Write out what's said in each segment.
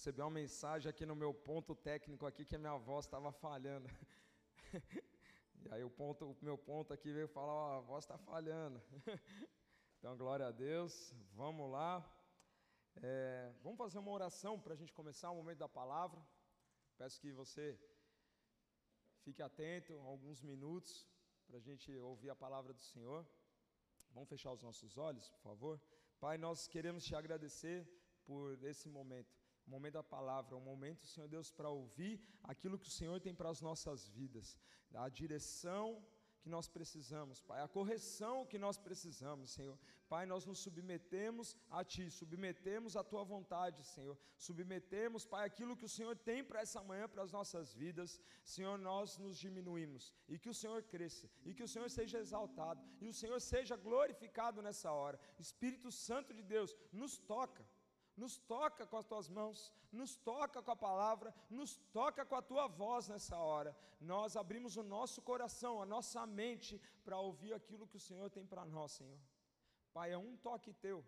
Recebi uma mensagem aqui no meu ponto técnico aqui que a minha voz estava falhando. e aí o, ponto, o meu ponto aqui veio falar, a voz está falhando. então, glória a Deus. Vamos lá. É, vamos fazer uma oração para a gente começar o momento da palavra. Peço que você fique atento alguns minutos para a gente ouvir a palavra do Senhor. Vamos fechar os nossos olhos, por favor. Pai, nós queremos te agradecer por esse momento momento da palavra, o momento, Senhor Deus, para ouvir aquilo que o Senhor tem para as nossas vidas, a direção que nós precisamos, Pai, a correção que nós precisamos, Senhor. Pai, nós nos submetemos a Ti, submetemos a Tua vontade, Senhor. Submetemos, Pai, aquilo que o Senhor tem para essa manhã, para as nossas vidas. Senhor, nós nos diminuímos e que o Senhor cresça e que o Senhor seja exaltado e o Senhor seja glorificado nessa hora. Espírito Santo de Deus, nos toca nos toca com as tuas mãos, nos toca com a palavra, nos toca com a tua voz nessa hora. Nós abrimos o nosso coração, a nossa mente, para ouvir aquilo que o Senhor tem para nós, Senhor. Pai, é um toque teu,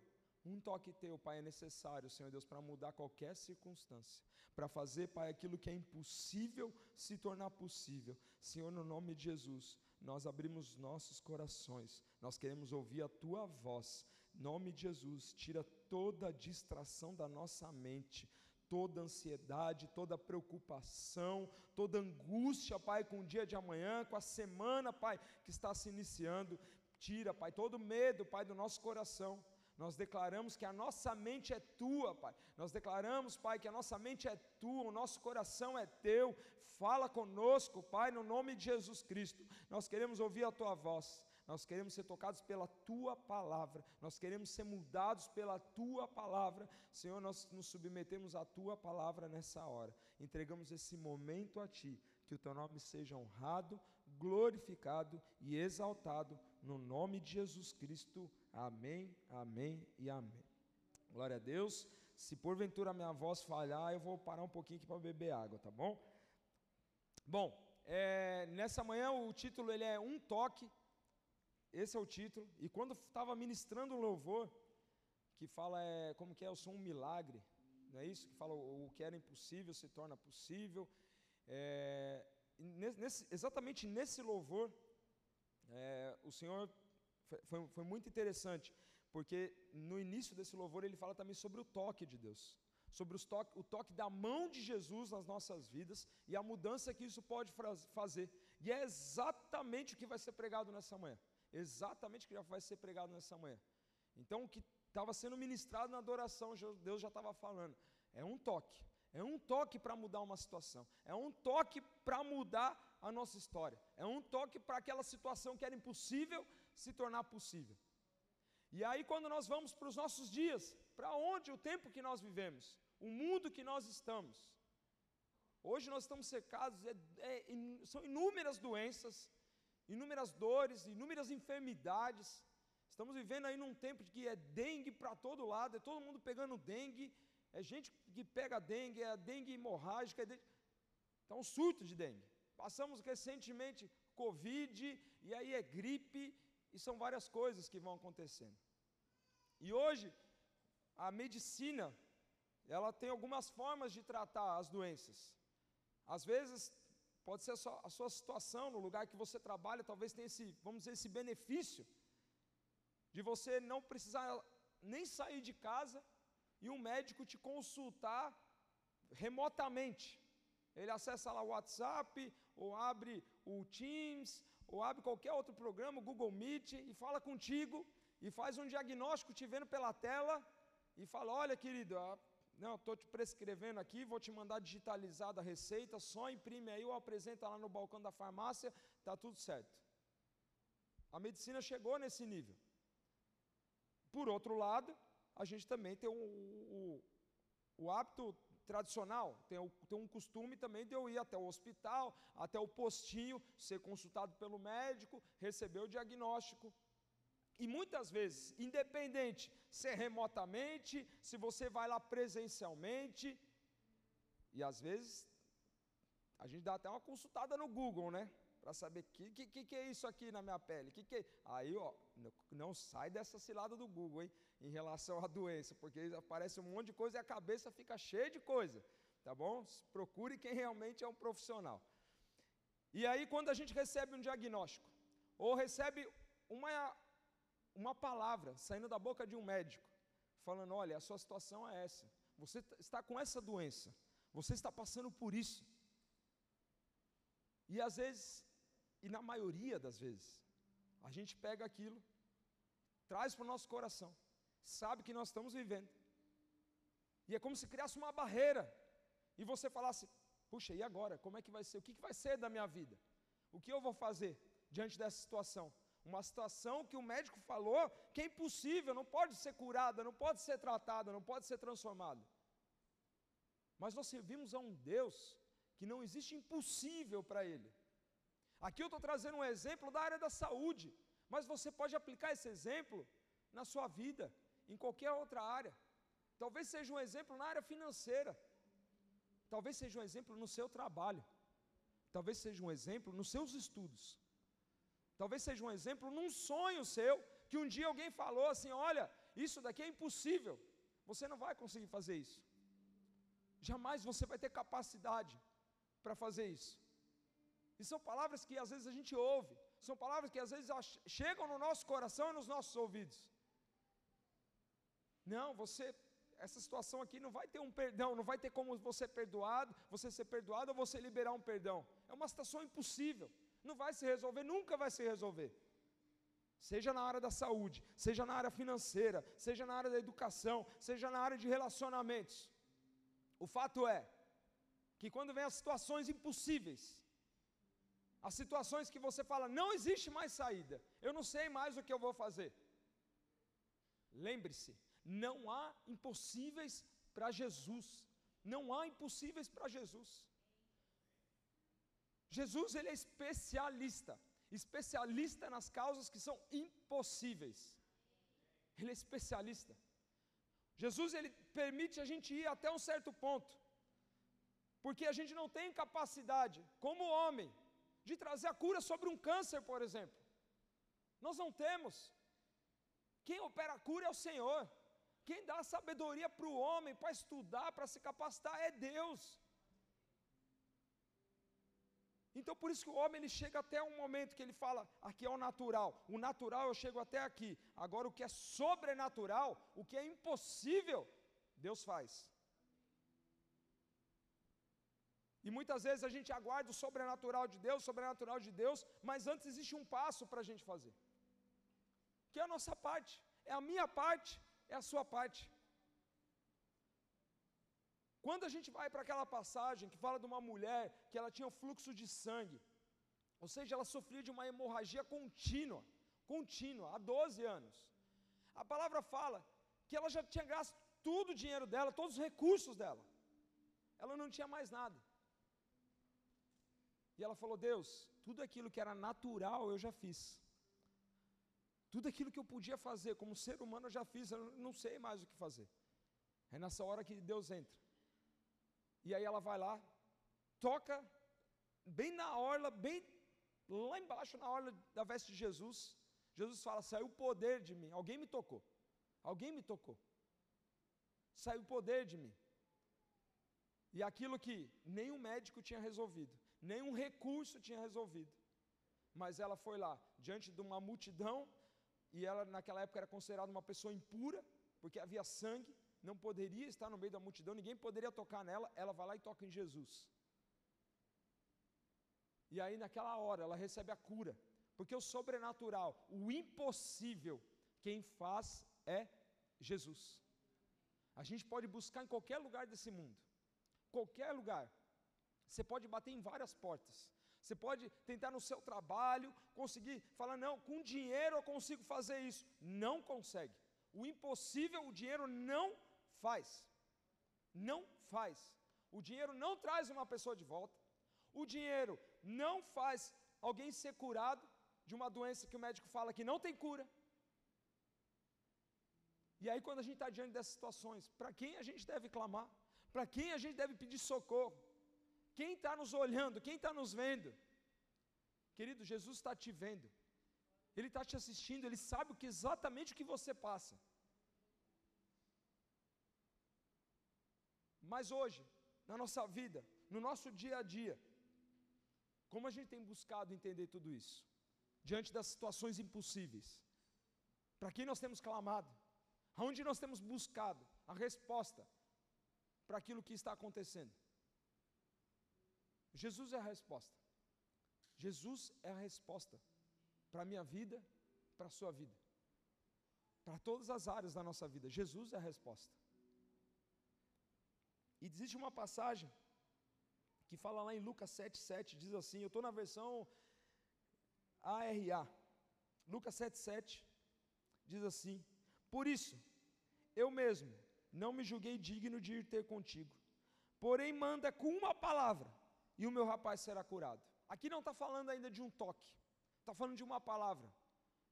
um toque teu, Pai, é necessário, Senhor Deus, para mudar qualquer circunstância, para fazer, Pai, aquilo que é impossível se tornar possível. Senhor, no nome de Jesus, nós abrimos nossos corações, nós queremos ouvir a tua voz. Nome de Jesus, tira toda distração da nossa mente, toda ansiedade, toda preocupação, toda angústia, Pai, com o dia de amanhã, com a semana, Pai, que está se iniciando. Tira, Pai, todo medo, Pai, do nosso coração. Nós declaramos que a nossa mente é tua, Pai. Nós declaramos, Pai, que a nossa mente é tua, o nosso coração é teu. Fala conosco, Pai, no nome de Jesus Cristo. Nós queremos ouvir a tua voz. Nós queremos ser tocados pela tua palavra, nós queremos ser mudados pela tua palavra. Senhor, nós nos submetemos à tua palavra nessa hora. Entregamos esse momento a ti, que o teu nome seja honrado, glorificado e exaltado no nome de Jesus Cristo. Amém, amém e amém. Glória a Deus. Se porventura minha voz falhar, eu vou parar um pouquinho aqui para beber água, tá bom? Bom, é, nessa manhã o título ele é Um Toque esse é o título. E quando estava ministrando um louvor, que fala é, como que é, eu sou um milagre, não é isso? Que fala o, que era impossível se torna possível. É, nesse, exatamente nesse louvor, é, o Senhor foi, foi muito interessante, porque no início desse louvor ele fala também sobre o toque de Deus, sobre toque, o toque da mão de Jesus nas nossas vidas e a mudança que isso pode fazer. E é exatamente o que vai ser pregado nessa manhã exatamente o que já vai ser pregado nessa manhã. Então, o que estava sendo ministrado na adoração, Deus já estava falando. É um toque. É um toque para mudar uma situação. É um toque para mudar a nossa história. É um toque para aquela situação que era impossível se tornar possível. E aí, quando nós vamos para os nossos dias, para onde o tempo que nós vivemos, o mundo que nós estamos. Hoje nós estamos cercados, é, é, são inúmeras doenças, inúmeras dores, inúmeras enfermidades. Estamos vivendo aí num tempo de que é dengue para todo lado, é todo mundo pegando dengue, é gente que pega dengue, é dengue hemorrágica, é dengue... Está um surto de dengue. Passamos recentemente Covid, e aí é gripe, e são várias coisas que vão acontecendo. E hoje, a medicina, ela tem algumas formas de tratar as doenças. Às vezes, Pode ser a sua, a sua situação no lugar que você trabalha, talvez tenha esse, vamos dizer, esse benefício de você não precisar nem sair de casa e um médico te consultar remotamente. Ele acessa lá o WhatsApp, ou abre o Teams, ou abre qualquer outro programa, o Google Meet, e fala contigo, e faz um diagnóstico te vendo pela tela, e fala: olha, querido, não, estou te prescrevendo aqui, vou te mandar digitalizada a receita, só imprime aí ou apresenta lá no balcão da farmácia, está tudo certo. A medicina chegou nesse nível. Por outro lado, a gente também tem o, o, o hábito tradicional, tem, o, tem um costume também de eu ir até o hospital, até o postinho, ser consultado pelo médico, receber o diagnóstico. E muitas vezes, independente se é remotamente, se você vai lá presencialmente, e às vezes a gente dá até uma consultada no Google, né? para saber o que, que, que, é isso aqui na minha pele. Que que é? Aí, ó, não sai dessa cilada do Google, hein, em relação à doença, porque aparece um monte de coisa e a cabeça fica cheia de coisa, tá bom? Procure quem realmente é um profissional. E aí, quando a gente recebe um diagnóstico, ou recebe uma, uma palavra saindo da boca de um médico, falando: olha, a sua situação é essa, você está com essa doença, você está passando por isso. E às vezes, e na maioria das vezes, a gente pega aquilo, traz para o nosso coração, sabe que nós estamos vivendo, e é como se criasse uma barreira, e você falasse: puxa, e agora? Como é que vai ser? O que, vai ser da minha vida? O que eu vou fazer diante dessa situação? Uma situação que o médico falou que é impossível, não pode ser curada, não pode ser tratada, não pode ser transformada. Mas nós servimos a um Deus que não existe impossível para Ele. Aqui eu estou trazendo um exemplo da área da saúde, mas você pode aplicar esse exemplo na sua vida, em qualquer outra área. Talvez seja um exemplo na área financeira, talvez seja um exemplo no seu trabalho, talvez seja um exemplo nos seus estudos, talvez seja um exemplo num sonho seu, que um dia alguém falou assim: olha, isso daqui é impossível, você não vai conseguir fazer isso, jamais você vai ter capacidade para fazer isso. E são palavras que às vezes a gente ouve, são palavras que às vezes chegam no nosso coração e nos nossos ouvidos. Não, você, essa situação aqui não vai ter um perdão, não vai ter como você perdoado, você ser perdoado ou você liberar um perdão. É uma situação impossível, não vai se resolver, nunca vai se resolver. Seja na área da saúde, seja na área financeira, seja na área da educação, seja na área de relacionamentos. O fato é que quando vem as situações impossíveis, as situações que você fala, não existe mais saída, eu não sei mais o que eu vou fazer. Lembre-se, não há impossíveis para Jesus. Não há impossíveis para Jesus. Jesus ele é especialista, especialista nas causas que são impossíveis. Ele é especialista. Jesus ele permite a gente ir até um certo ponto, porque a gente não tem capacidade, como homem, de trazer a cura sobre um câncer, por exemplo. Nós não temos. Quem opera a cura é o Senhor. Quem dá sabedoria para o homem, para estudar, para se capacitar, é Deus. Então por isso que o homem ele chega até um momento que ele fala, aqui é o natural. O natural eu chego até aqui. Agora o que é sobrenatural, o que é impossível, Deus faz. E muitas vezes a gente aguarda o sobrenatural de Deus, o sobrenatural de Deus, mas antes existe um passo para a gente fazer. Que é a nossa parte, é a minha parte, é a sua parte. Quando a gente vai para aquela passagem que fala de uma mulher que ela tinha um fluxo de sangue, ou seja, ela sofria de uma hemorragia contínua, contínua, há 12 anos. A palavra fala que ela já tinha gasto tudo o dinheiro dela, todos os recursos dela. Ela não tinha mais nada. E ela falou: Deus, tudo aquilo que era natural eu já fiz. Tudo aquilo que eu podia fazer como ser humano eu já fiz, eu não sei mais o que fazer. É nessa hora que Deus entra. E aí ela vai lá, toca bem na orla, bem lá embaixo na orla da veste de Jesus. Jesus fala: saiu o poder de mim. Alguém me tocou. Alguém me tocou. Saiu o poder de mim. E aquilo que nenhum médico tinha resolvido, nenhum recurso tinha resolvido. Mas ela foi lá, diante de uma multidão, e ela naquela época era considerada uma pessoa impura, porque havia sangue, não poderia estar no meio da multidão, ninguém poderia tocar nela, ela vai lá e toca em Jesus. E aí naquela hora ela recebe a cura, porque o sobrenatural, o impossível, quem faz é Jesus. A gente pode buscar em qualquer lugar desse mundo, qualquer lugar, você pode bater em várias portas. Você pode tentar no seu trabalho, conseguir falar, não, com dinheiro eu consigo fazer isso. Não consegue. O impossível, o dinheiro não faz. Não faz. O dinheiro não traz uma pessoa de volta. O dinheiro não faz alguém ser curado de uma doença que o médico fala que não tem cura. E aí, quando a gente está diante dessas situações, para quem a gente deve clamar? Para quem a gente deve pedir socorro? Quem está nos olhando, quem está nos vendo? Querido, Jesus está te vendo. Ele está te assistindo, ele sabe exatamente o que você passa. Mas hoje, na nossa vida, no nosso dia a dia, como a gente tem buscado entender tudo isso? Diante das situações impossíveis. Para quem nós temos clamado? Aonde nós temos buscado a resposta para aquilo que está acontecendo? Jesus é a resposta. Jesus é a resposta para a minha vida, para a sua vida. Para todas as áreas da nossa vida. Jesus é a resposta. E existe uma passagem que fala lá em Lucas 7,7, diz assim, eu estou na versão ARA. Lucas 7,7 diz assim: Por isso, eu mesmo não me julguei digno de ir ter contigo, porém manda com uma palavra, e o meu rapaz será curado. Aqui não está falando ainda de um toque, está falando de uma palavra.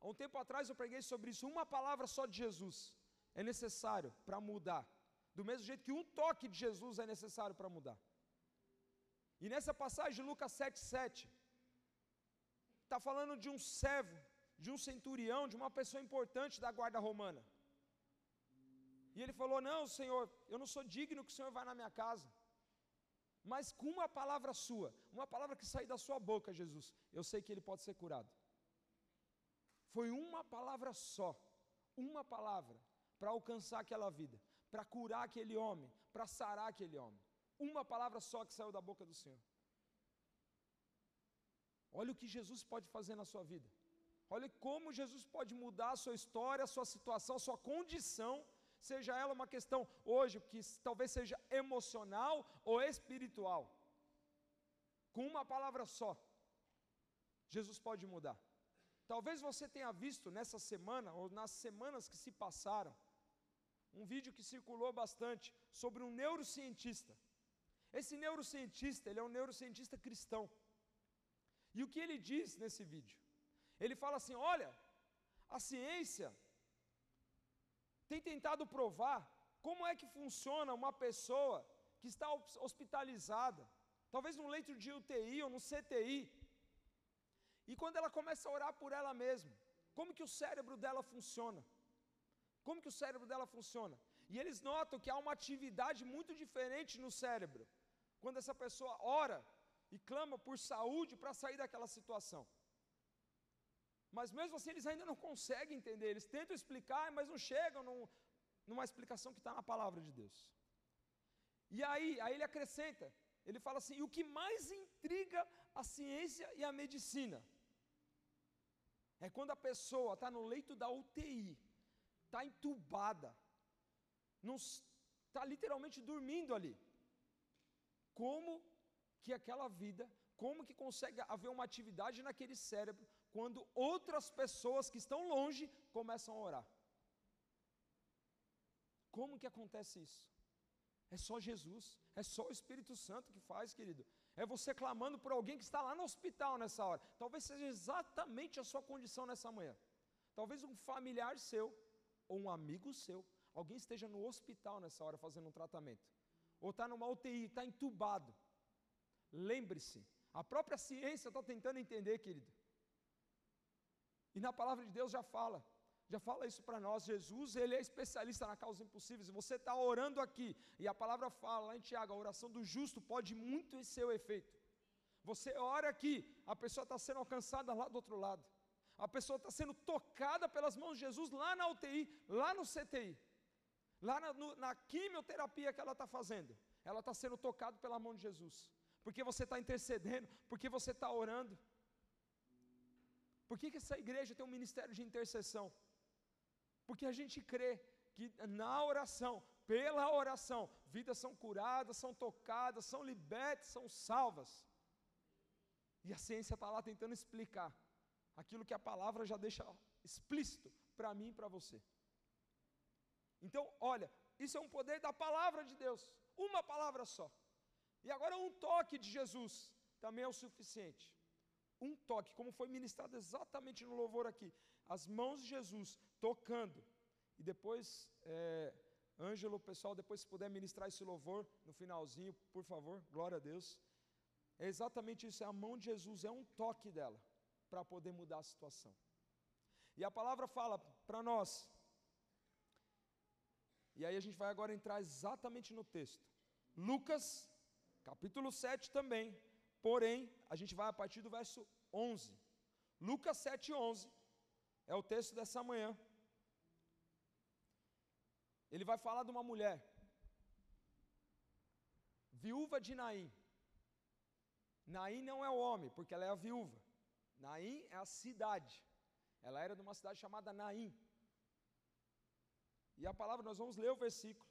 Há um tempo atrás eu preguei sobre isso, uma palavra só de Jesus é necessário para mudar. Do mesmo jeito que um toque de Jesus é necessário para mudar. E nessa passagem de Lucas 7,7, está falando de um servo, de um centurião, de uma pessoa importante da guarda romana. E ele falou: Não, Senhor, eu não sou digno que o Senhor vá na minha casa. Mas com uma palavra sua, uma palavra que sair da sua boca, Jesus, eu sei que ele pode ser curado. Foi uma palavra só, uma palavra, para alcançar aquela vida, para curar aquele homem, para sarar aquele homem. Uma palavra só que saiu da boca do Senhor. Olha o que Jesus pode fazer na sua vida. Olha como Jesus pode mudar a sua história, a sua situação, a sua condição, seja ela uma questão hoje que talvez seja emocional ou espiritual. Com uma palavra só, Jesus pode mudar. Talvez você tenha visto nessa semana ou nas semanas que se passaram um vídeo que circulou bastante sobre um neurocientista. Esse neurocientista, ele é um neurocientista cristão. E o que ele diz nesse vídeo? Ele fala assim: olha, a ciência tem tentado provar como é que funciona uma pessoa que está hospitalizada, talvez num leito de UTI ou no CTI, e quando ela começa a orar por ela mesma, como que o cérebro dela funciona? Como que o cérebro dela funciona? E eles notam que há uma atividade muito diferente no cérebro quando essa pessoa ora e clama por saúde para sair daquela situação. Mas mesmo assim eles ainda não conseguem entender, eles tentam explicar, mas não chegam num, numa explicação que está na palavra de Deus. E aí, aí ele acrescenta, ele fala assim: e o que mais intriga a ciência e a medicina é quando a pessoa está no leito da UTI, está entubada, está literalmente dormindo ali como que aquela vida, como que consegue haver uma atividade naquele cérebro quando outras pessoas que estão longe começam a orar. Como que acontece isso? É só Jesus, é só o Espírito Santo que faz, querido. É você clamando por alguém que está lá no hospital nessa hora. Talvez seja exatamente a sua condição nessa manhã. Talvez um familiar seu ou um amigo seu, alguém esteja no hospital nessa hora fazendo um tratamento ou está numa UTI, está entubado. Lembre-se, a própria ciência está tentando entender, querido. E na palavra de Deus já fala, já fala isso para nós. Jesus, ele é especialista na causa impossíveis. Você está orando aqui, e a palavra fala lá em Tiago: a oração do justo pode muito em seu efeito. Você ora aqui, a pessoa está sendo alcançada lá do outro lado. A pessoa está sendo tocada pelas mãos de Jesus lá na UTI, lá no CTI. Lá na, no, na quimioterapia que ela está fazendo, ela está sendo tocada pela mão de Jesus. Porque você está intercedendo, porque você está orando. Por que, que essa igreja tem um ministério de intercessão? Porque a gente crê que na oração, pela oração, vidas são curadas, são tocadas, são libertas, são salvas. E a ciência está lá tentando explicar aquilo que a palavra já deixa explícito para mim e para você. Então, olha, isso é um poder da palavra de Deus, uma palavra só. E agora um toque de Jesus também é o suficiente. Um toque, como foi ministrado exatamente no louvor aqui, as mãos de Jesus tocando. E depois, é, Ângelo, pessoal, depois se puder ministrar esse louvor no finalzinho, por favor, glória a Deus. É exatamente isso, é a mão de Jesus, é um toque dela. Para poder mudar a situação. E a palavra fala para nós, e aí a gente vai agora entrar exatamente no texto. Lucas, capítulo 7 também, porém, a gente vai a partir do verso 11. Lucas 7, 11 é o texto dessa manhã. Ele vai falar de uma mulher, viúva de Naim. Naim não é o homem, porque ela é a viúva. Naim é a cidade. Ela era de uma cidade chamada Naim. E a palavra, nós vamos ler o versículo,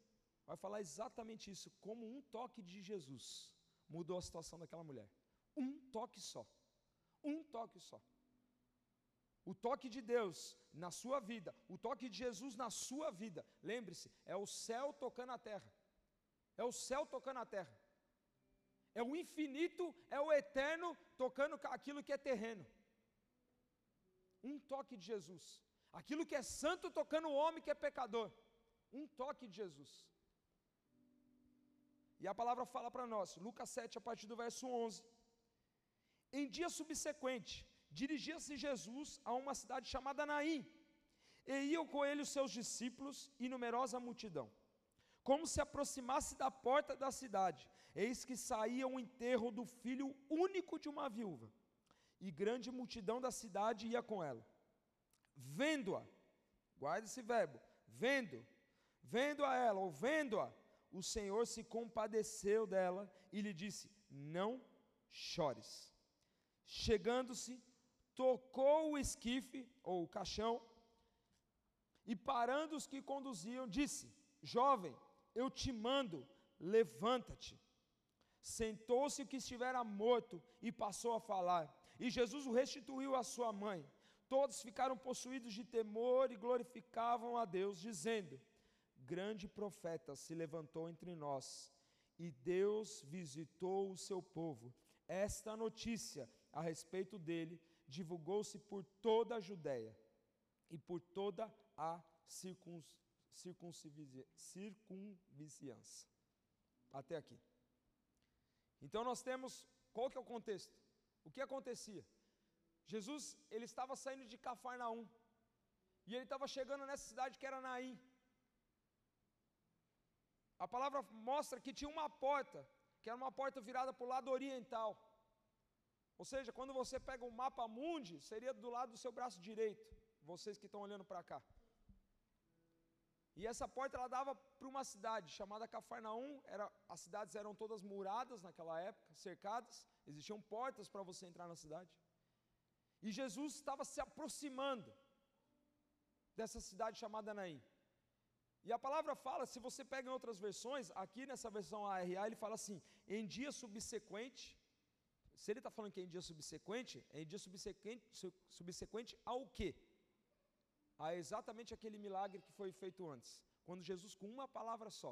vai falar exatamente isso, como um toque de Jesus mudou a situação daquela mulher. Um toque só. Um toque só. O toque de Deus na sua vida, o toque de Jesus na sua vida, lembre-se, é o céu tocando a terra. É o céu tocando a terra. É o infinito, é o eterno tocando aquilo que é terreno. Um toque de Jesus. Aquilo que é santo tocando o homem que é pecador. Um toque de Jesus. E a palavra fala para nós, Lucas 7, a partir do verso 11. Em dia subsequente, dirigia-se Jesus a uma cidade chamada Naim, e iam com ele os seus discípulos e numerosa multidão. Como se aproximasse da porta da cidade, eis que saía um enterro do filho único de uma viúva, e grande multidão da cidade ia com ela. Vendo-a, guarda esse verbo, vendo, vendo a ela, ou vendo-a, o Senhor se compadeceu dela e lhe disse: Não chores. Chegando-se, tocou o esquife, ou o caixão, e parando os que conduziam, disse: Jovem, eu te mando, levanta-te. Sentou-se o que estivera morto e passou a falar. E Jesus o restituiu à sua mãe. Todos ficaram possuídos de temor e glorificavam a Deus, dizendo: Grande profeta se levantou entre nós, e Deus visitou o seu povo. Esta notícia a respeito dele divulgou-se por toda a Judéia e por toda a circunvizinhança. Até aqui. Então nós temos, qual que é o contexto? O que acontecia? Jesus, ele estava saindo de Cafarnaum, e ele estava chegando nessa cidade que era Naim. A palavra mostra que tinha uma porta, que era uma porta virada para o lado oriental. Ou seja, quando você pega o mapa mundi, seria do lado do seu braço direito, vocês que estão olhando para cá. E essa porta ela dava para uma cidade chamada Cafarnaum, era, as cidades eram todas muradas naquela época, cercadas, existiam portas para você entrar na cidade. E Jesus estava se aproximando dessa cidade chamada Naim. E a palavra fala, se você pega em outras versões, aqui nessa versão ARA, ele fala assim: em dia subsequente, se ele está falando que é em dia subsequente, é em dia subsequente, subsequente ao quê? A exatamente aquele milagre que foi feito antes. Quando Jesus, com uma palavra só,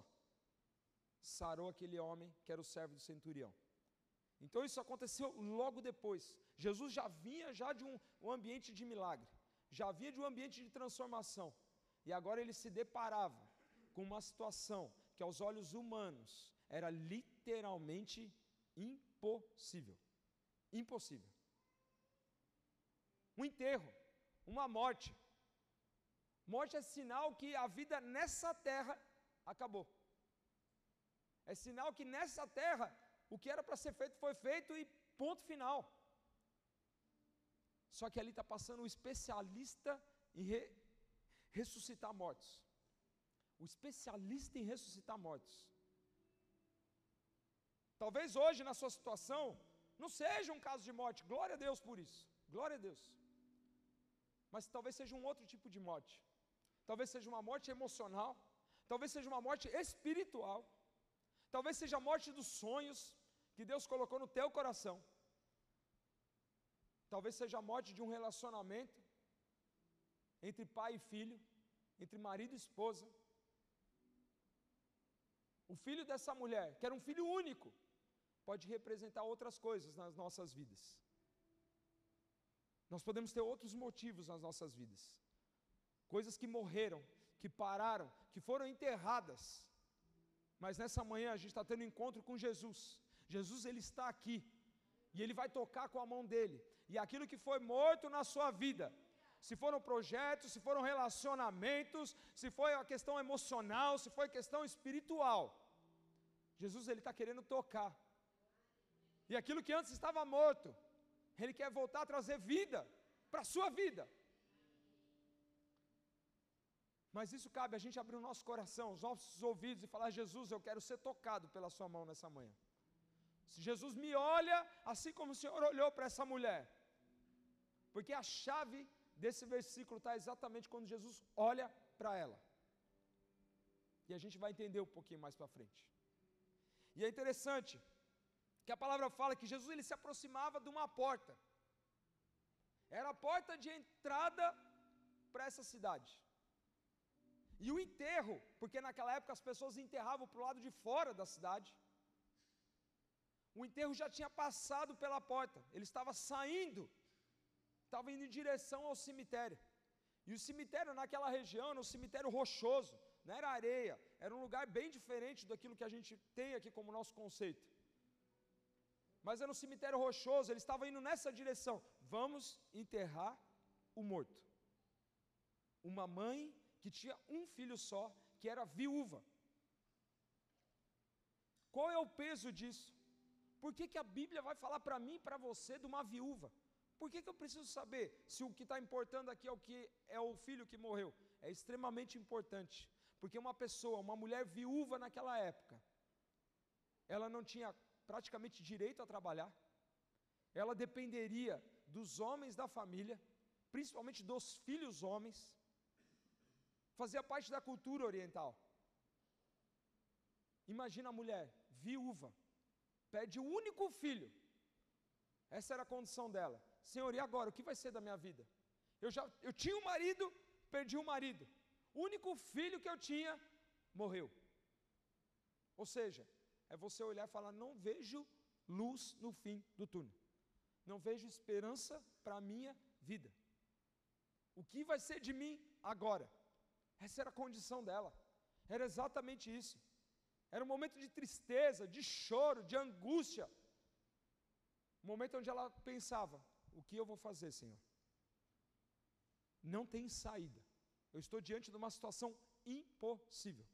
sarou aquele homem que era o servo do centurião. Então isso aconteceu logo depois. Jesus já vinha já de um, um ambiente de milagre, já vinha de um ambiente de transformação. E agora ele se deparava com uma situação que aos olhos humanos era literalmente impossível. Impossível. Um enterro, uma morte. Morte é sinal que a vida nessa terra acabou. É sinal que nessa terra o que era para ser feito foi feito e ponto final. Só que ali está passando um especialista em re, ressuscitar mortos. O especialista em ressuscitar mortos. Talvez hoje, na sua situação, não seja um caso de morte, glória a Deus por isso, glória a Deus. Mas talvez seja um outro tipo de morte. Talvez seja uma morte emocional, talvez seja uma morte espiritual, talvez seja a morte dos sonhos que Deus colocou no teu coração. Talvez seja a morte de um relacionamento entre pai e filho, entre marido e esposa. O filho dessa mulher, que era um filho único, pode representar outras coisas nas nossas vidas. Nós podemos ter outros motivos nas nossas vidas. Coisas que morreram, que pararam, que foram enterradas. Mas nessa manhã a gente está tendo um encontro com Jesus. Jesus ele está aqui. e Ele vai tocar com a mão dele, e aquilo que foi morto na sua vida, se foram projetos, se foram relacionamentos, se foi a questão emocional, se foi questão espiritual, Jesus ele está querendo tocar. E aquilo que antes estava morto, ele quer voltar a trazer vida para a sua vida. Mas isso cabe a gente abrir o nosso coração, os nossos ouvidos e falar: Jesus, eu quero ser tocado pela Sua mão nessa manhã. Se Jesus me olha assim como o Senhor olhou para essa mulher, porque a chave desse versículo está exatamente quando Jesus olha para ela. E a gente vai entender um pouquinho mais para frente. E é interessante que a palavra fala que Jesus ele se aproximava de uma porta. Era a porta de entrada para essa cidade. E o enterro, porque naquela época as pessoas enterravam para o lado de fora da cidade. O enterro já tinha passado pela porta, ele estava saindo, estava indo em direção ao cemitério. E o cemitério naquela região era um cemitério rochoso, não era areia, era um lugar bem diferente daquilo que a gente tem aqui como nosso conceito. Mas era um cemitério rochoso, ele estava indo nessa direção. Vamos enterrar o morto. Uma mãe que tinha um filho só, que era viúva. Qual é o peso disso? Por que, que a Bíblia vai falar para mim e para você de uma viúva? Por que, que eu preciso saber se o que está importando aqui é o que é o filho que morreu? É extremamente importante, porque uma pessoa, uma mulher viúva naquela época, ela não tinha praticamente direito a trabalhar, ela dependeria dos homens da família, principalmente dos filhos homens, fazia parte da cultura oriental. Imagina a mulher, viúva, pede o único filho. Essa era a condição dela. Senhor, e agora? O que vai ser da minha vida? Eu já eu tinha um marido, perdi o um marido. O único filho que eu tinha morreu. Ou seja, é você olhar e falar: não vejo luz no fim do túnel. Não vejo esperança para a minha vida. O que vai ser de mim agora? Essa era a condição dela. Era exatamente isso. Era um momento de tristeza, de choro, de angústia. Um momento onde ela pensava: o que eu vou fazer, Senhor? Não tem saída. Eu estou diante de uma situação impossível.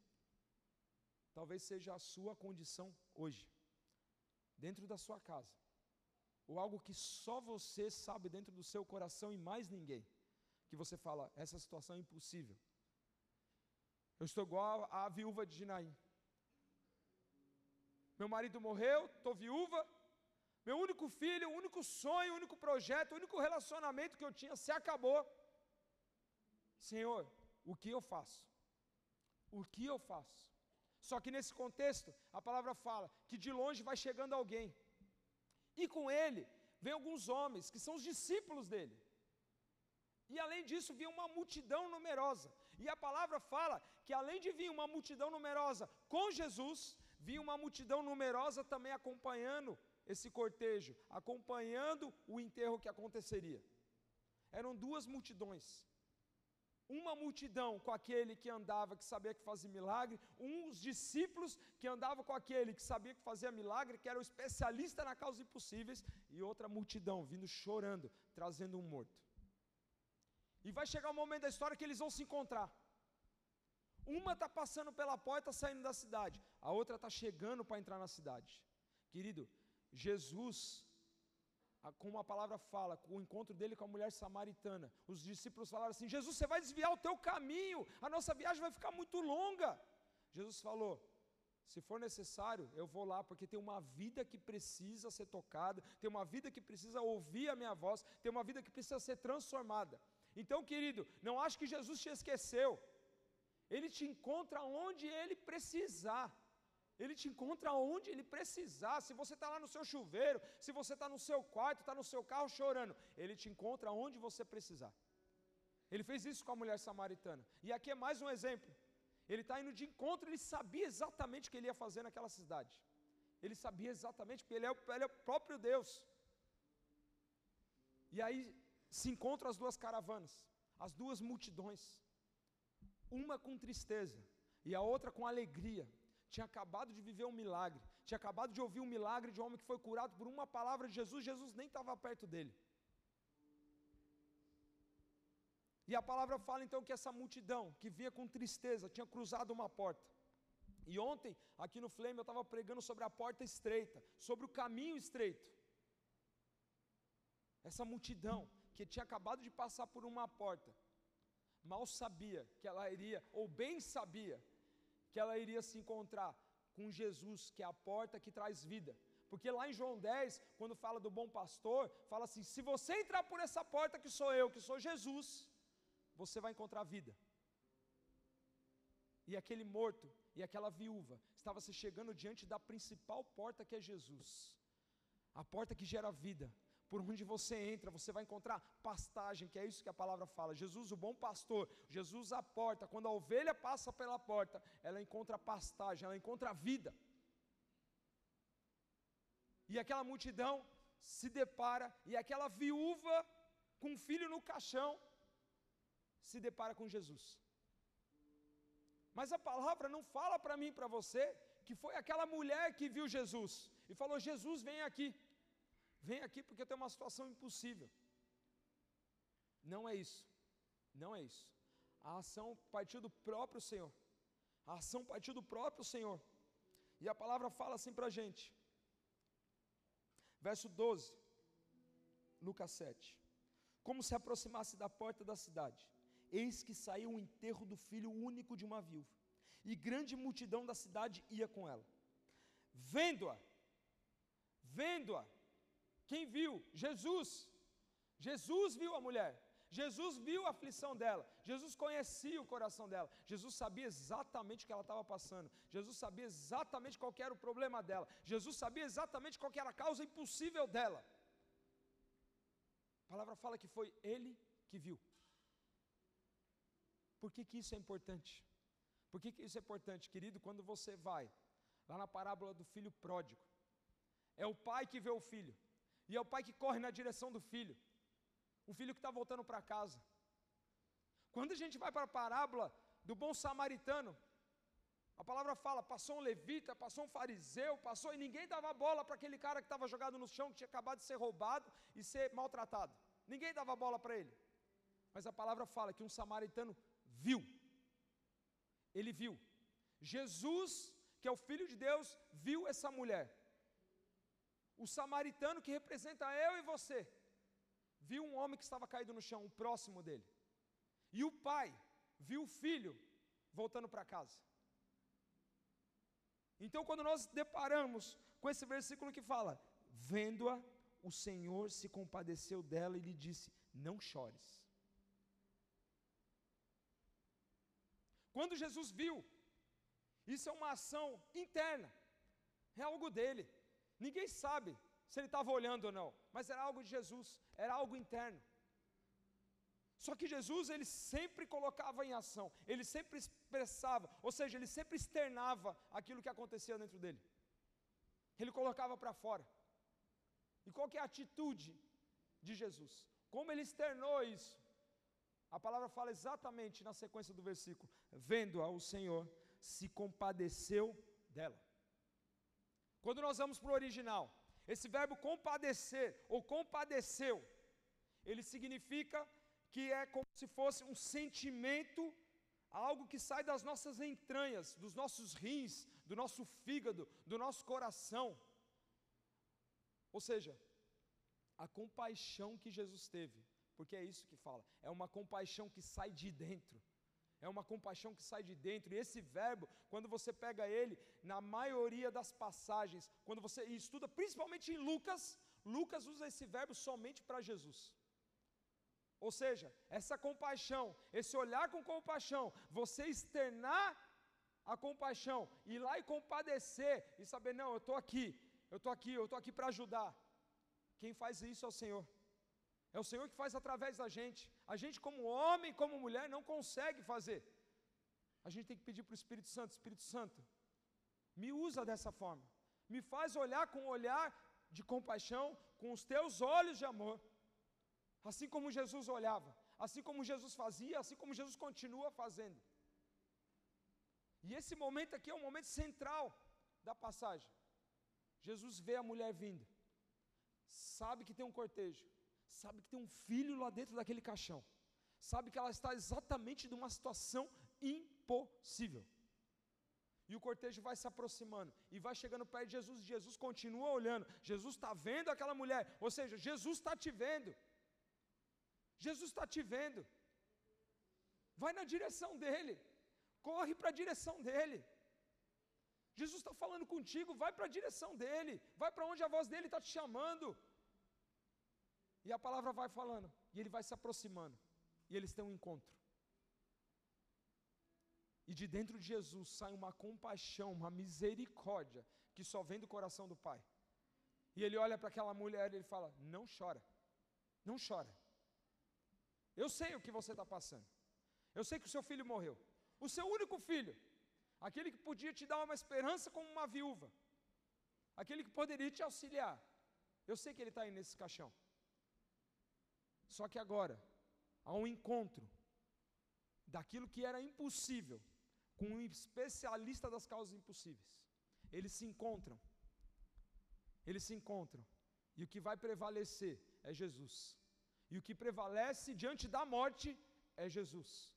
Talvez seja a sua condição hoje, dentro da sua casa, ou algo que só você sabe dentro do seu coração e mais ninguém, que você fala: essa situação é impossível. Eu estou igual à viúva de Dinaim. Meu marido morreu, estou viúva. Meu único filho, o único sonho, o único projeto, o único relacionamento que eu tinha se acabou. Senhor, o que eu faço? O que eu faço? Só que nesse contexto, a palavra fala que de longe vai chegando alguém. E com ele vem alguns homens que são os discípulos dele. E além disso, vinha uma multidão numerosa. E a palavra fala que além de vir uma multidão numerosa com Jesus, vinha uma multidão numerosa também acompanhando esse cortejo, acompanhando o enterro que aconteceria. Eram duas multidões. Uma multidão com aquele que andava, que sabia que fazia milagre, uns discípulos que andavam com aquele que sabia que fazia milagre, que era o especialista na causa impossíveis, e outra multidão vindo chorando, trazendo um morto. E vai chegar um momento da história que eles vão se encontrar. Uma está passando pela porta saindo da cidade, a outra está chegando para entrar na cidade. Querido, Jesus, como a palavra fala, o encontro dele com a mulher samaritana, os discípulos falaram assim: Jesus, você vai desviar o teu caminho, a nossa viagem vai ficar muito longa. Jesus falou: se for necessário, eu vou lá, porque tem uma vida que precisa ser tocada, tem uma vida que precisa ouvir a minha voz, tem uma vida que precisa ser transformada. Então, querido, não acho que Jesus te esqueceu. Ele te encontra onde ele precisar. Ele te encontra onde ele precisar. Se você está lá no seu chuveiro, se você está no seu quarto, está no seu carro chorando, ele te encontra onde você precisar. Ele fez isso com a mulher samaritana. E aqui é mais um exemplo. Ele está indo de encontro, ele sabia exatamente o que ele ia fazer naquela cidade. Ele sabia exatamente, porque ele é, o, ele é o próprio Deus. E aí se encontram as duas caravanas, as duas multidões, uma com tristeza e a outra com alegria. Tinha acabado de viver um milagre, tinha acabado de ouvir um milagre de um homem que foi curado por uma palavra de Jesus, Jesus nem estava perto dele. E a palavra fala então que essa multidão que vinha com tristeza tinha cruzado uma porta. E ontem, aqui no Flame, eu estava pregando sobre a porta estreita, sobre o caminho estreito. Essa multidão que tinha acabado de passar por uma porta, mal sabia que ela iria, ou bem sabia, que ela iria se encontrar com Jesus, que é a porta que traz vida. Porque lá em João 10, quando fala do bom pastor, fala assim: se você entrar por essa porta que sou eu, que sou Jesus, você vai encontrar vida. E aquele morto e aquela viúva estava se chegando diante da principal porta que é Jesus, a porta que gera vida. Por onde você entra, você vai encontrar pastagem, que é isso que a palavra fala. Jesus, o bom pastor, Jesus, a porta. Quando a ovelha passa pela porta, ela encontra pastagem, ela encontra vida. E aquela multidão se depara, e aquela viúva com um filho no caixão, se depara com Jesus. Mas a palavra não fala para mim para você que foi aquela mulher que viu Jesus e falou: Jesus, vem aqui. Vem aqui porque tem uma situação impossível. Não é isso. Não é isso. A ação partiu do próprio Senhor. A ação partiu do próprio Senhor. E a palavra fala assim para a gente. Verso 12, Lucas 7. Como se aproximasse da porta da cidade, eis que saiu o enterro do filho único de uma viúva, e grande multidão da cidade ia com ela. Vendo-a, vendo-a, quem viu? Jesus. Jesus viu a mulher. Jesus viu a aflição dela. Jesus conhecia o coração dela. Jesus sabia exatamente o que ela estava passando. Jesus sabia exatamente qual era o problema dela. Jesus sabia exatamente qual era a causa impossível dela. A palavra fala que foi ele que viu. Por que, que isso é importante? Por que, que isso é importante, querido? Quando você vai lá na parábola do filho pródigo, é o pai que vê o filho, e é o pai que corre na direção do filho, o filho que está voltando para casa. Quando a gente vai para a parábola do bom samaritano, a palavra fala: passou um levita, passou um fariseu, passou e ninguém dava bola para aquele cara que estava jogado no chão, que tinha acabado de ser roubado e ser maltratado. Ninguém dava bola para ele. Mas a palavra fala que um samaritano viu. Ele viu. Jesus, que é o Filho de Deus, viu essa mulher. O samaritano, que representa eu e você, viu um homem que estava caído no chão, o próximo dele. E o pai viu o filho voltando para casa. Então, quando nós deparamos com esse versículo que fala: Vendo-a, o Senhor se compadeceu dela e lhe disse: Não chores. Quando Jesus viu, isso é uma ação interna, é algo dele. Ninguém sabe se ele estava olhando ou não, mas era algo de Jesus, era algo interno. Só que Jesus, ele sempre colocava em ação, ele sempre expressava, ou seja, ele sempre externava aquilo que acontecia dentro dele. Ele colocava para fora. E qual que é a atitude de Jesus? Como ele externou isso? A palavra fala exatamente na sequência do versículo: vendo-a o Senhor, se compadeceu dela. Quando nós vamos para o original, esse verbo compadecer ou compadeceu, ele significa que é como se fosse um sentimento, algo que sai das nossas entranhas, dos nossos rins, do nosso fígado, do nosso coração. Ou seja, a compaixão que Jesus teve porque é isso que fala. É uma compaixão que sai de dentro. É uma compaixão que sai de dentro. E esse verbo, quando você pega ele, na maioria das passagens, quando você estuda, principalmente em Lucas, Lucas usa esse verbo somente para Jesus. Ou seja, essa compaixão, esse olhar com compaixão, você externar a compaixão, ir lá e compadecer e saber, não, eu estou aqui, eu estou aqui, eu estou aqui para ajudar. Quem faz isso é o Senhor. É o Senhor que faz através da gente. A gente, como homem como mulher, não consegue fazer. A gente tem que pedir para o Espírito Santo: Espírito Santo, me usa dessa forma. Me faz olhar com um olhar de compaixão, com os teus olhos de amor. Assim como Jesus olhava, assim como Jesus fazia, assim como Jesus continua fazendo. E esse momento aqui é um momento central da passagem. Jesus vê a mulher vindo, sabe que tem um cortejo, sabe que tem um filho lá dentro daquele caixão, sabe que ela está exatamente numa situação impossível. E o cortejo vai se aproximando e vai chegando perto de Jesus. E Jesus continua olhando. Jesus está vendo aquela mulher. Ou seja, Jesus está te vendo. Jesus está te vendo. Vai na direção dele. Corre para a direção dele. Jesus está falando contigo. Vai para a direção dele. Vai para onde a voz dele está te chamando. E a palavra vai falando. E ele vai se aproximando. E eles têm um encontro. E de dentro de Jesus sai uma compaixão, uma misericórdia, que só vem do coração do Pai. E ele olha para aquela mulher e ele fala: Não chora, não chora. Eu sei o que você está passando. Eu sei que o seu filho morreu. O seu único filho, aquele que podia te dar uma esperança como uma viúva, aquele que poderia te auxiliar. Eu sei que ele está aí nesse caixão. Só que agora, há um encontro daquilo que era impossível com um especialista das causas impossíveis. Eles se encontram. Eles se encontram. E o que vai prevalecer é Jesus. E o que prevalece diante da morte é Jesus.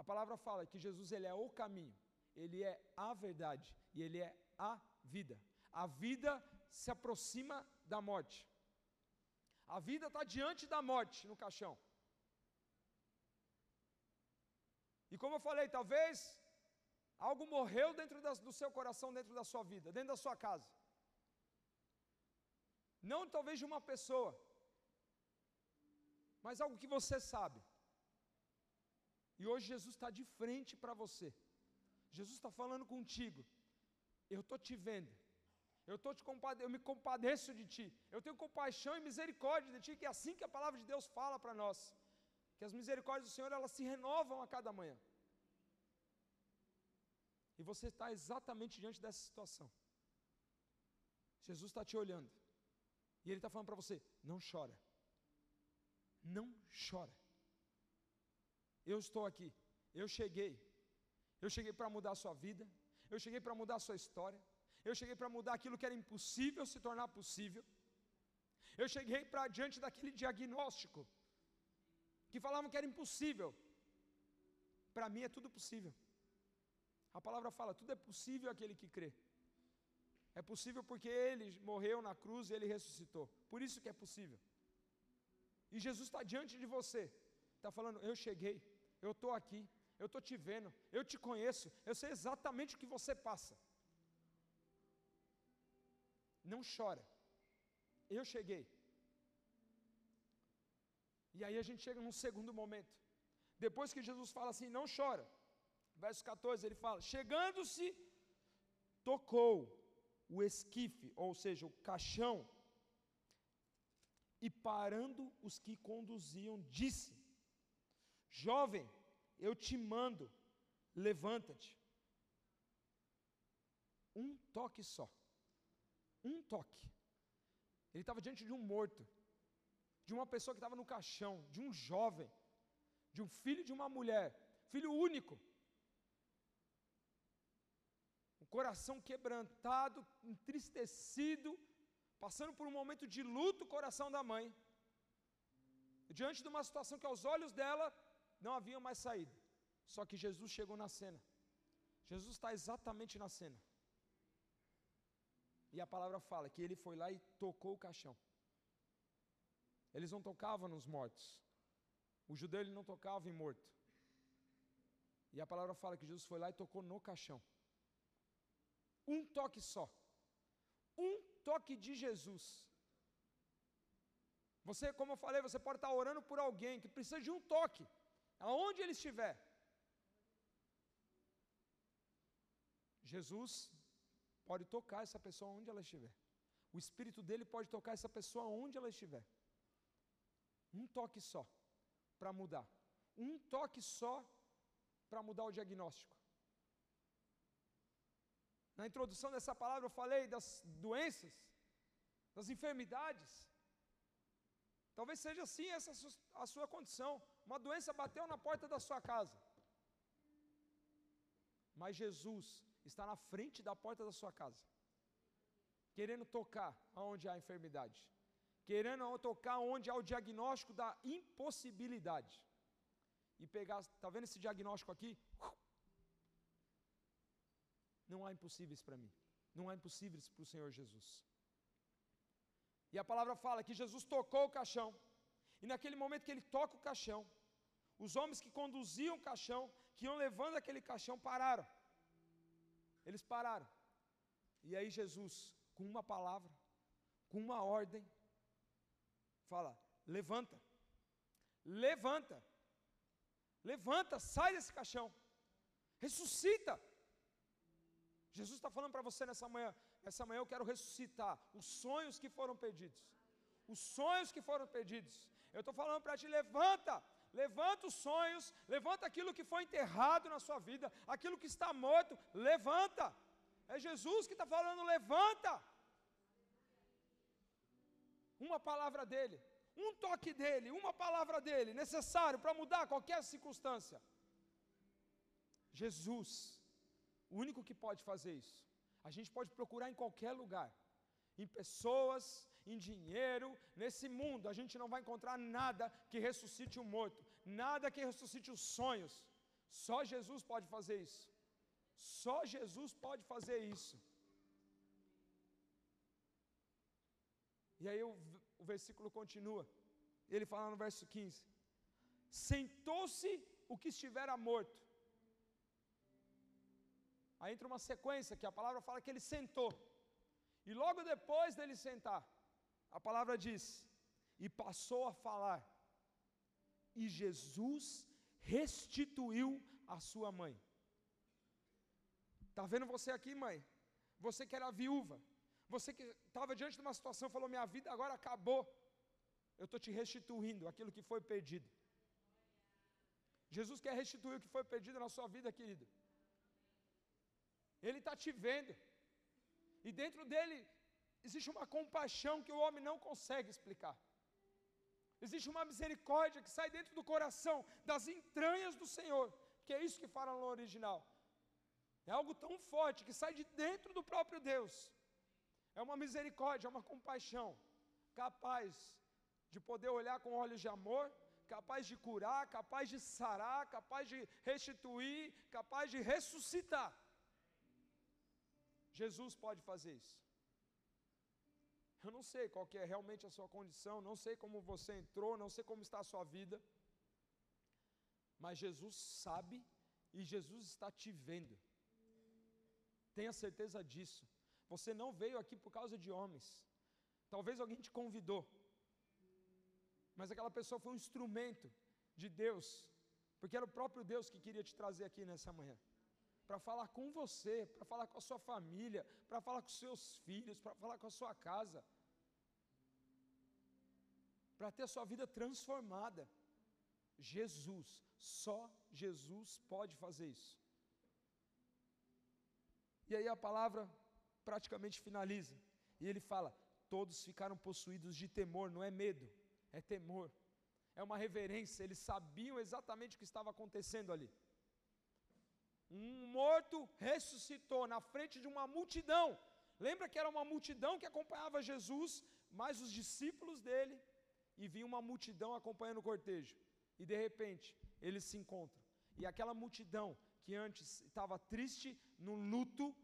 A palavra fala que Jesus ele é o caminho, ele é a verdade e ele é a vida. A vida se aproxima da morte. A vida está diante da morte no caixão. E como eu falei, talvez algo morreu dentro das, do seu coração, dentro da sua vida, dentro da sua casa. Não talvez de uma pessoa, mas algo que você sabe. E hoje Jesus está de frente para você. Jesus está falando contigo. Eu estou te vendo. Eu, tô te compade eu me compadeço de ti. Eu tenho compaixão e misericórdia de ti, que é assim que a palavra de Deus fala para nós que as misericórdias do Senhor elas se renovam a cada manhã. E você está exatamente diante dessa situação. Jesus está te olhando. E Ele está falando para você: não chora. Não chora. Eu estou aqui. Eu cheguei. Eu cheguei para mudar a sua vida. Eu cheguei para mudar a sua história. Eu cheguei para mudar aquilo que era impossível se tornar possível. Eu cheguei para diante daquele diagnóstico que falavam que era impossível. Para mim é tudo possível. A palavra fala: tudo é possível aquele que crê. É possível porque ele morreu na cruz e ele ressuscitou. Por isso que é possível. E Jesus está diante de você, está falando: Eu cheguei, eu estou aqui, eu estou te vendo, eu te conheço, eu sei exatamente o que você passa. Não chora, eu cheguei. E aí a gente chega num segundo momento. Depois que Jesus fala assim, não chora. Verso 14 ele fala: Chegando-se, tocou o esquife, ou seja, o caixão, e parando os que conduziam, disse: Jovem, eu te mando, levanta-te. Um toque só. Um toque. Ele estava diante de um morto de uma pessoa que estava no caixão, de um jovem, de um filho de uma mulher, filho único. Um coração quebrantado, entristecido, passando por um momento de luto, o coração da mãe. Diante de uma situação que aos olhos dela não havia mais saída. Só que Jesus chegou na cena. Jesus está exatamente na cena. E a palavra fala que ele foi lá e tocou o caixão. Eles não tocavam nos mortos. O judeu ele não tocava em morto. E a palavra fala que Jesus foi lá e tocou no caixão. Um toque só. Um toque de Jesus. Você, como eu falei, você pode estar orando por alguém que precisa de um toque, aonde ele estiver. Jesus pode tocar essa pessoa onde ela estiver. O Espírito dele pode tocar essa pessoa onde ela estiver. Um toque só para mudar. Um toque só para mudar o diagnóstico. Na introdução dessa palavra eu falei das doenças, das enfermidades. Talvez seja assim essa a sua condição. Uma doença bateu na porta da sua casa. Mas Jesus está na frente da porta da sua casa. querendo tocar aonde há enfermidade, querendo tocar onde há o diagnóstico da impossibilidade. E pegar, está vendo esse diagnóstico aqui? Não há impossíveis para mim. Não há impossíveis para o Senhor Jesus. E a palavra fala que Jesus tocou o caixão. E naquele momento que ele toca o caixão, os homens que conduziam o caixão, que iam levando aquele caixão, pararam. Eles pararam. E aí Jesus, com uma palavra, com uma ordem, fala: levanta, levanta, levanta, sai desse caixão, ressuscita. Jesus está falando para você nessa manhã, essa manhã eu quero ressuscitar os sonhos que foram pedidos, os sonhos que foram pedidos. Eu estou falando para ti, levanta, levanta os sonhos, levanta aquilo que foi enterrado na sua vida, aquilo que está morto, levanta. É Jesus que está falando, levanta. Uma palavra dele, um toque dele, uma palavra dele, necessário para mudar qualquer circunstância. Jesus, o único que pode fazer isso. A gente pode procurar em qualquer lugar, em pessoas, em dinheiro, nesse mundo, a gente não vai encontrar nada que ressuscite o morto, nada que ressuscite os sonhos. Só Jesus pode fazer isso. Só Jesus pode fazer isso. E aí o, o versículo continua. Ele fala no verso 15: Sentou-se o que estivera morto. Aí entra uma sequência que a palavra fala que ele sentou. E logo depois dele sentar, a palavra diz: E passou a falar. E Jesus restituiu a sua mãe. Está vendo você aqui, mãe? Você que era viúva, você que estava diante de uma situação, falou: Minha vida agora acabou. Eu estou te restituindo aquilo que foi perdido. Jesus quer restituir o que foi perdido na sua vida, querido. Ele está te vendo. E dentro dele existe uma compaixão que o homem não consegue explicar. Existe uma misericórdia que sai dentro do coração, das entranhas do Senhor, que é isso que fala no original. É algo tão forte que sai de dentro do próprio Deus. É uma misericórdia, é uma compaixão, capaz de poder olhar com olhos de amor, capaz de curar, capaz de sarar, capaz de restituir, capaz de ressuscitar. Jesus pode fazer isso. Eu não sei qual é realmente a sua condição, não sei como você entrou, não sei como está a sua vida, mas Jesus sabe e Jesus está te vendo. Tenha certeza disso. Você não veio aqui por causa de homens. Talvez alguém te convidou, mas aquela pessoa foi um instrumento de Deus, porque era o próprio Deus que queria te trazer aqui nessa manhã para falar com você, para falar com a sua família, para falar com seus filhos, para falar com a sua casa, para ter a sua vida transformada. Jesus, só Jesus pode fazer isso. E aí a palavra praticamente finaliza, e ele fala: todos ficaram possuídos de temor, não é medo, é temor, é uma reverência, eles sabiam exatamente o que estava acontecendo ali. Um morto ressuscitou na frente de uma multidão. Lembra que era uma multidão que acompanhava Jesus, mais os discípulos dele, e vinha uma multidão acompanhando o cortejo. E de repente, eles se encontram. E aquela multidão que antes estava triste, no luto,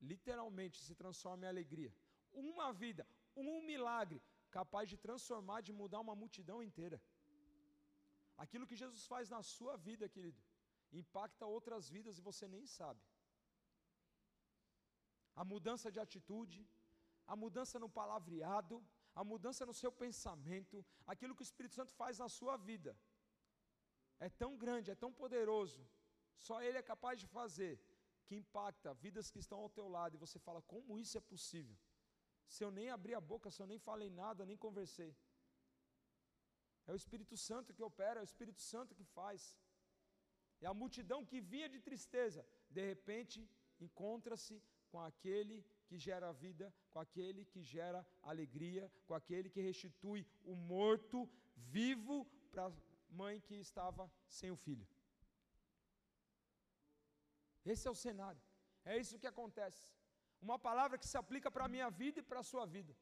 literalmente se transforma em alegria. Uma vida, um milagre capaz de transformar, de mudar uma multidão inteira. Aquilo que Jesus faz na sua vida, querido, impacta outras vidas e você nem sabe. A mudança de atitude, a mudança no palavreado, a mudança no seu pensamento, aquilo que o Espírito Santo faz na sua vida. É tão grande, é tão poderoso, só Ele é capaz de fazer, que impacta vidas que estão ao teu lado, e você fala: como isso é possível? Se eu nem abri a boca, se eu nem falei nada, nem conversei. É o Espírito Santo que opera, é o Espírito Santo que faz. E a multidão que vinha de tristeza, de repente encontra-se com aquele que gera vida, com aquele que gera alegria, com aquele que restitui o morto vivo para a mãe que estava sem o filho. Esse é o cenário. É isso que acontece. Uma palavra que se aplica para a minha vida e para a sua vida.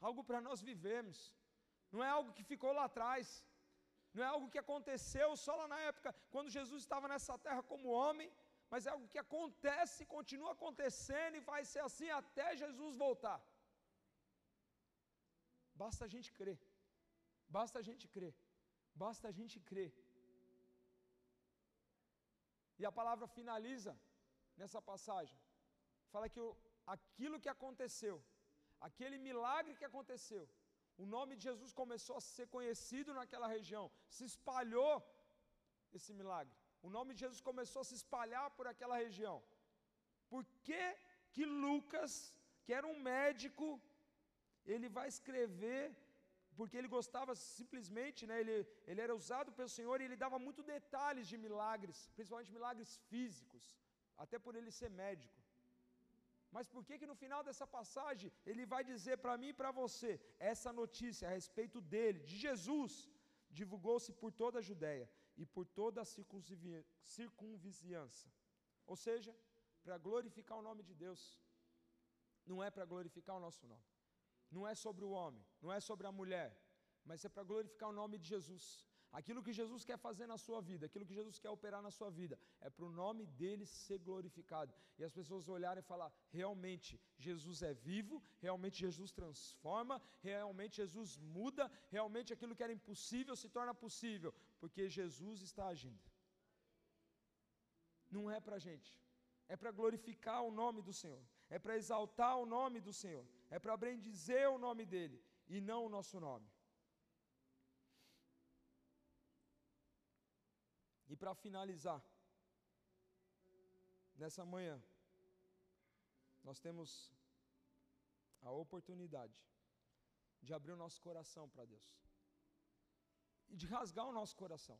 Algo para nós vivermos. Não é algo que ficou lá atrás. Não é algo que aconteceu só lá na época, quando Jesus estava nessa terra como homem, mas é algo que acontece, continua acontecendo e vai ser assim até Jesus voltar. Basta a gente crer. Basta a gente crer. Basta a gente crer. E a palavra finaliza nessa passagem. Fala que aquilo que aconteceu, aquele milagre que aconteceu, o nome de Jesus começou a ser conhecido naquela região, se espalhou esse milagre. O nome de Jesus começou a se espalhar por aquela região. Por que, que Lucas, que era um médico, ele vai escrever, porque ele gostava simplesmente, né, ele, ele era usado pelo Senhor e ele dava muito detalhes de milagres, principalmente milagres físicos, até por ele ser médico. Mas por que que no final dessa passagem ele vai dizer para mim e para você essa notícia a respeito dele, de Jesus, divulgou-se por toda a Judéia e por toda a circunvizinhança. Ou seja, para glorificar o nome de Deus. Não é para glorificar o nosso nome. Não é sobre o homem, não é sobre a mulher, mas é para glorificar o nome de Jesus. Aquilo que Jesus quer fazer na sua vida, aquilo que Jesus quer operar na sua vida, é para o nome dele ser glorificado. E as pessoas olharem e falar: realmente Jesus é vivo, realmente Jesus transforma, realmente Jesus muda, realmente aquilo que era impossível se torna possível, porque Jesus está agindo. Não é para a gente, é para glorificar o nome do Senhor, é para exaltar o nome do Senhor, é para bendizer o nome dele e não o nosso nome. E para finalizar, nessa manhã, nós temos a oportunidade de abrir o nosso coração para Deus e de rasgar o nosso coração.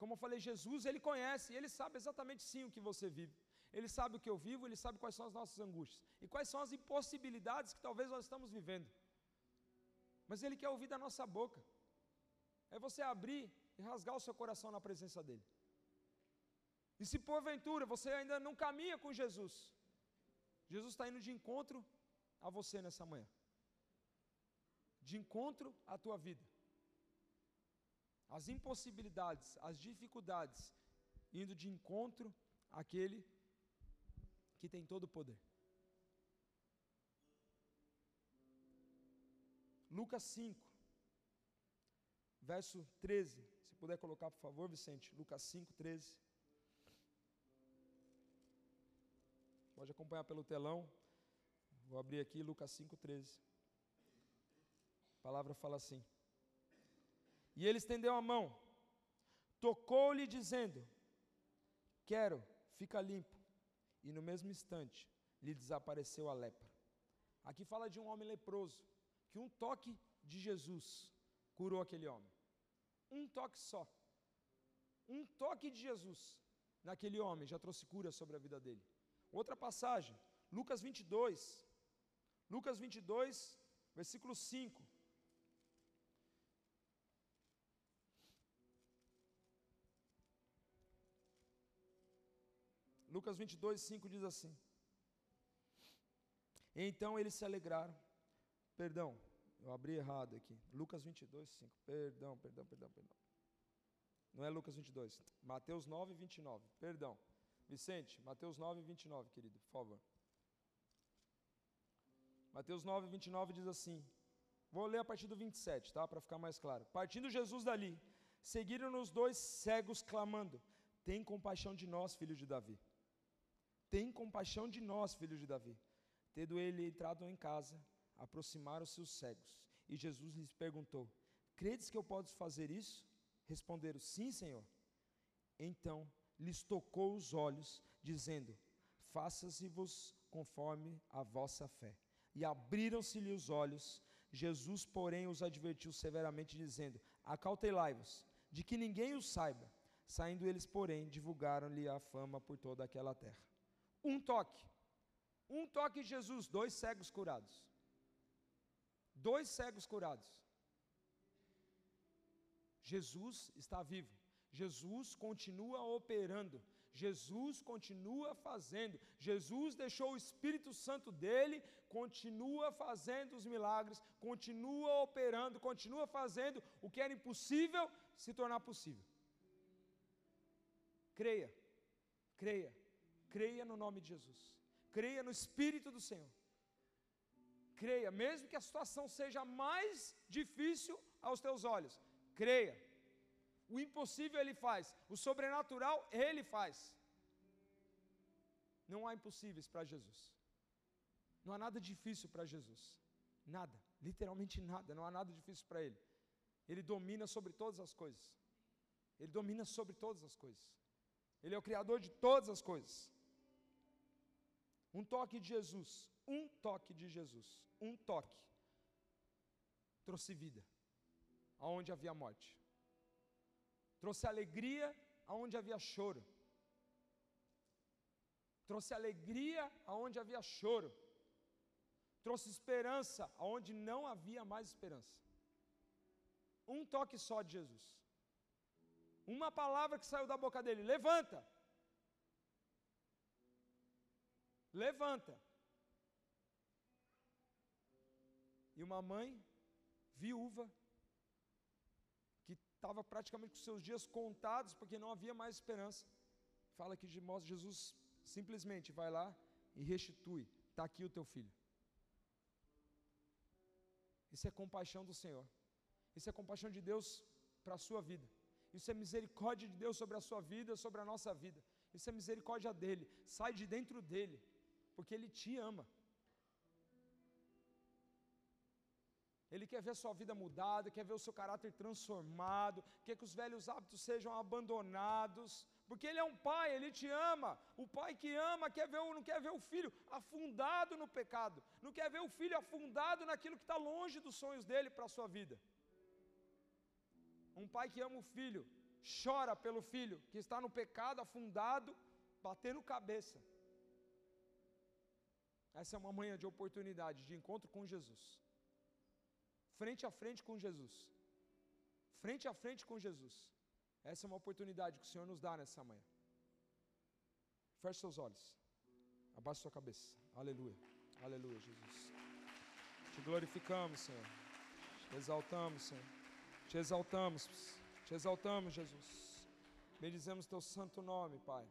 Como eu falei, Jesus, Ele conhece, Ele sabe exatamente sim o que você vive. Ele sabe o que eu vivo, Ele sabe quais são as nossas angústias e quais são as impossibilidades que talvez nós estamos vivendo. Mas Ele quer ouvir da nossa boca. É você abrir e rasgar o seu coração na presença dEle. E se porventura você ainda não caminha com Jesus, Jesus está indo de encontro a você nessa manhã, de encontro à tua vida. As impossibilidades, as dificuldades, indo de encontro àquele que tem todo o poder. Lucas 5, verso 13 puder colocar, por favor, Vicente, Lucas 5, 13. Pode acompanhar pelo telão. Vou abrir aqui Lucas 5, 13. A palavra fala assim: E ele estendeu a mão, tocou-lhe, dizendo: Quero, fica limpo. E no mesmo instante lhe desapareceu a lepra. Aqui fala de um homem leproso, que um toque de Jesus curou aquele homem. Um toque só. Um toque de Jesus naquele homem já trouxe cura sobre a vida dele. Outra passagem, Lucas 22. Lucas 22, versículo 5. Lucas 22, 5 diz assim: Então eles se alegraram. Perdão, eu abri errado aqui. Lucas 22, 5. Perdão, perdão, perdão, perdão. Não é Lucas 22. Mateus 9, 29. Perdão. Vicente, Mateus 9, 29, querido, por favor. Mateus 9, 29 diz assim. Vou ler a partir do 27, tá? Para ficar mais claro. Partindo Jesus dali, seguiram-nos dois cegos clamando: Tem compaixão de nós, filho de Davi. Tem compaixão de nós, filho de Davi. Tendo ele entrado em casa, aproximaram-se os cegos. E Jesus lhes perguntou: Credes que eu posso fazer isso? Responderam: Sim, Senhor. Então lhes tocou os olhos, dizendo: Faça-se-vos conforme a vossa fé. E abriram-se-lhe os olhos. Jesus, porém, os advertiu severamente, dizendo: Acautelai-vos, de que ninguém o saiba. Saindo eles, porém, divulgaram-lhe a fama por toda aquela terra. Um toque. Um toque de Jesus, dois cegos curados. Dois cegos curados. Jesus está vivo. Jesus continua operando. Jesus continua fazendo. Jesus deixou o Espírito Santo dele, continua fazendo os milagres, continua operando, continua fazendo o que era impossível se tornar possível. Creia, creia, creia no nome de Jesus. Creia no Espírito do Senhor. Creia, mesmo que a situação seja mais difícil aos teus olhos. Creia. O impossível ele faz, o sobrenatural ele faz. Não há impossíveis para Jesus. Não há nada difícil para Jesus. Nada, literalmente nada, não há nada difícil para ele. Ele domina sobre todas as coisas. Ele domina sobre todas as coisas. Ele é o criador de todas as coisas. Um toque de Jesus, um toque de Jesus, um toque trouxe vida aonde havia morte. Trouxe alegria aonde havia choro. Trouxe alegria aonde havia choro. Trouxe esperança aonde não havia mais esperança. Um toque só de Jesus. Uma palavra que saiu da boca dele: levanta. Levanta. E uma mãe viúva estava praticamente com seus dias contados, porque não havia mais esperança. Fala que Jesus simplesmente vai lá e restitui: está aqui o teu filho. Isso é compaixão do Senhor. Isso é compaixão de Deus para a sua vida. Isso é misericórdia de Deus sobre a sua vida, sobre a nossa vida. Isso é misericórdia dele. Sai de dentro dele, porque ele te ama. Ele quer ver sua vida mudada, quer ver o seu caráter transformado, quer que os velhos hábitos sejam abandonados, porque Ele é um pai, Ele te ama. O pai que ama quer ver, não quer ver o filho afundado no pecado, não quer ver o filho afundado naquilo que está longe dos sonhos dele para a sua vida. Um pai que ama o filho, chora pelo filho que está no pecado, afundado, batendo cabeça. Essa é uma manhã de oportunidade, de encontro com Jesus frente a frente com Jesus. Frente a frente com Jesus. Essa é uma oportunidade que o Senhor nos dá nessa manhã. Feche seus olhos. Abaixe sua cabeça. Aleluia. Aleluia, Jesus. Te glorificamos, Senhor. Te exaltamos, Senhor. Te exaltamos. Te exaltamos, Jesus. Bendizemos teu santo nome, Pai.